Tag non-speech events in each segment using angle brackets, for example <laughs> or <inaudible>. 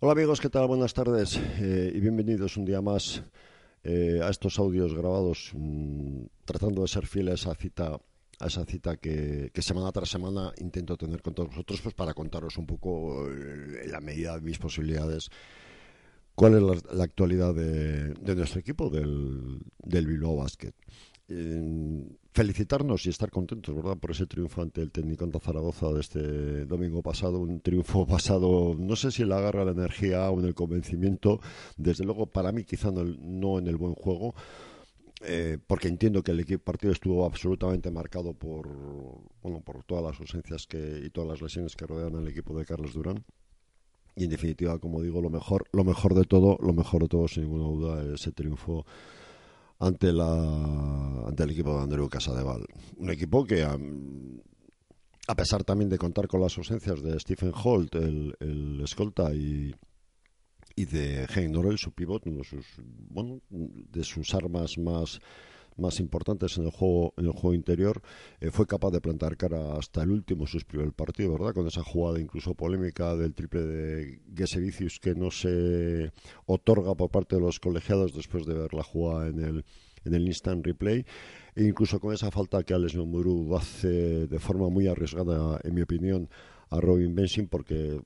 Hola amigos, ¿qué tal? Buenas tardes eh, y bienvenidos un día más eh, a estos audios grabados mm, tratando de ser fieles a cita a esa cita que, semana tras semana intento tener con todos vosotros pues para contaros un poco eh, en la medida de mis posibilidades cuál es la, actualidad de, nuestro equipo del, del Bilbao Basket. felicitarnos y estar contentos, ¿verdad?, por ese triunfo ante el técnico ante Zaragoza de este domingo pasado, un triunfo basado, no sé si en la garra, la energía o en el convencimiento, desde luego para mí quizá no en el buen juego, eh, porque entiendo que el equipo partido estuvo absolutamente marcado por bueno por todas las ausencias que y todas las lesiones que rodean al equipo de Carlos Durán. Y en definitiva como digo lo mejor lo mejor de todo lo mejor de todo sin ninguna duda ese triunfo ante la ante el equipo de Andrew Casadeval. Un equipo que a pesar también de contar con las ausencias de Stephen Holt el, el escolta y y de Hein Norel, su pivot, uno de sus, bueno, de sus armas más más importantes en el juego en el juego interior eh, fue capaz de plantar cara hasta el último suspiro del partido verdad con esa jugada incluso polémica del triple de Gesevicius que no se otorga por parte de los colegiados después de ver la jugada en el en el instant replay. E incluso con esa falta que Alex Nomuru hace de forma muy arriesgada en mi opinión a Robin Bensing porque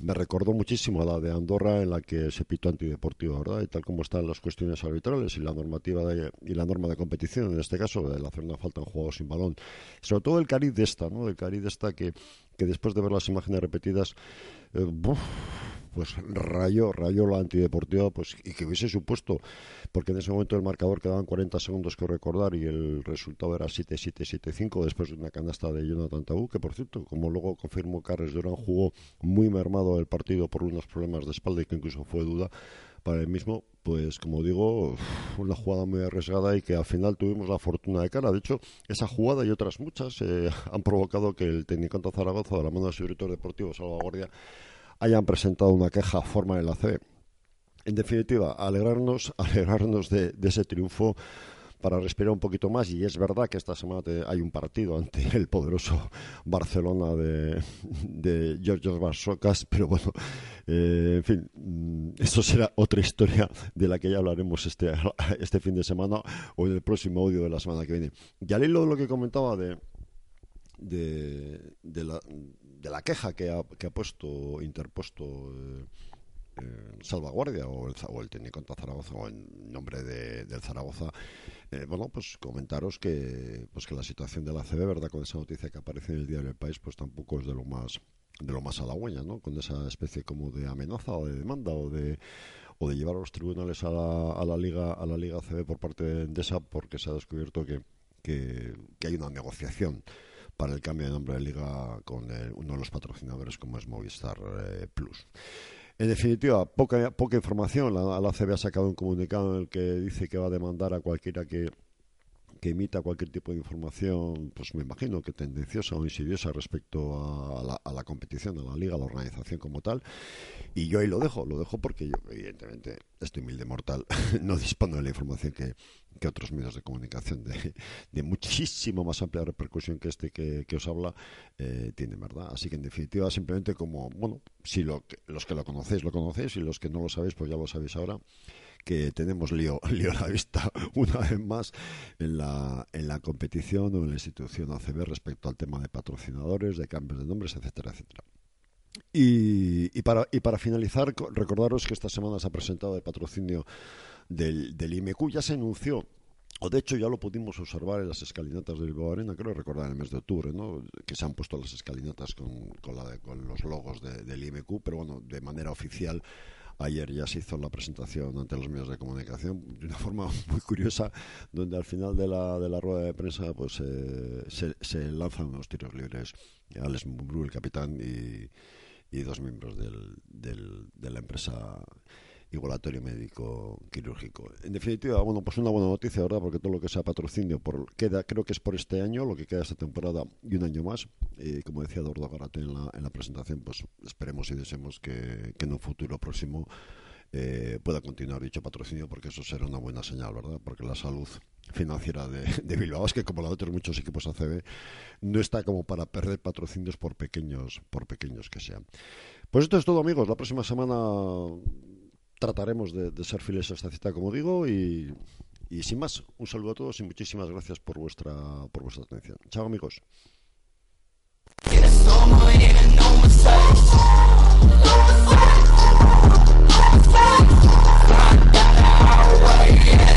me recordó muchísimo a la de Andorra en la que se pitó antideportivo, ¿verdad? Y tal como están las cuestiones arbitrales y la normativa y la norma de competición, en este caso, de hacer una falta en juego sin balón. Sobre todo el cariz de esta, ¿no? El cariz de esta que, que después de ver las imágenes repetidas, eh, pues rayó, rayó la antideportiva, pues y que hubiese supuesto, porque en ese momento el marcador quedaban 40 segundos que recordar y el resultado era 7-7-7-5 después de una canasta de Jonathan Tabú, que por cierto, como luego confirmó Carles Durán, jugó muy mermado el partido por unos problemas de espalda y que incluso fue duda para el mismo, pues como digo, una jugada muy arriesgada y que al final tuvimos la fortuna de cara. De hecho, esa jugada y otras muchas eh, <laughs> han provocado que el técnico Zaragoza, de la mano del director deportivo Salvaguardia, hayan presentado una queja a forma de la CB. En definitiva, alegrarnos, <laughs> alegrarnos de, ese triunfo para respirar un poquito más. Y es verdad que esta semana hay un partido ante el poderoso Barcelona de, de Georgios Barsocas, pero bueno, eh, en fin, mm, eso será otra historia de la que ya hablaremos este, <laughs> este fin de semana o en el próximo audio de la semana que viene. Y al hilo de lo que comentaba de, de, la, de la queja que ha, que ha puesto, interpuesto eh, eh, Salvaguardia o el, o el técnico Zaragoza o en nombre de, del Zaragoza, eh, bueno, pues comentaros que, pues que la situación de la CB, ¿verdad? Con esa noticia que aparece en el diario del país, pues tampoco es de lo más de lo más halagüeña, ¿no? Con esa especie como de amenaza o de demanda o de o de llevar a los tribunales a la, a la liga a la liga CB por parte de Endesa porque se ha descubierto que, que hay una negociación para el cambio de nombre de liga con uno de los patrocinadores como es Movistar eh, Plus. En definitiva, poca, poca información. La, la CB ha sacado un comunicado en el que dice que va a demandar a cualquiera que que emita cualquier tipo de información, pues me imagino que tendenciosa o insidiosa respecto a la, competición, a la liga, a la organización como tal. Y yo ahí lo dejo, lo dejo porque yo, evidentemente, estoy humilde mortal, <laughs> no dispongo de la información que, otros medios de comunicación de, <laughs> de, muchísimo más amplia repercusión que este que, os habla eh, tienen, ¿verdad? Así que en definitiva, simplemente como, bueno, si lo, los que lo conocéis, lo conocéis, y los que no lo sabéis, pues ya lo sabéis ahora que tenemos lío, <laughs> lío a la vista <laughs> una vez más en la, en la competición o en la institución ACB respecto al tema de patrocinadores, de cambios de nombres, etcétera, etcétera. Y, y, para, y para finalizar, recordaros que esta semana se ha presentado el patrocinio del, del IMQ. Ya se anunció O de hecho ya lo pudimos observar en las escalinatas del Bilbao Arena, creo recordar en el mes de octubre, ¿no? que se han puesto las escalinatas con, con, la con los logos de, del IMQ, pero bueno, de manera oficial ayer ya se hizo la presentación ante los medios de comunicación de una <laughs> forma muy curiosa, donde al final de la, de la rueda de prensa pues eh, se, se, lanzan unos tiros libres. Alex Mumbrú, el capitán, y, y dos miembros del, del, de la empresa igualatorio médico quirúrgico. En definitiva, bueno, pues una buena noticia, ¿verdad? Porque todo lo que sea patrocinio por, queda, creo que es por este año, lo que queda esta temporada y un año más. Y como decía Eduardo Garate en la, en la presentación, pues esperemos y deseemos que en un futuro próximo eh, pueda continuar dicho patrocinio, porque eso será una buena señal, ¿verdad? Porque la salud financiera de, Bilbao es que como la de otros muchos equipos ACB no está como para perder patrocinios por pequeños por pequeños que sean pues esto es todo amigos la próxima semana trataremos de, de, ser fieles a esta cita, como digo, y, y, sin más, un saludo a todos y muchísimas gracias por vuestra, por vuestra atención. Chao amigos. Yeah.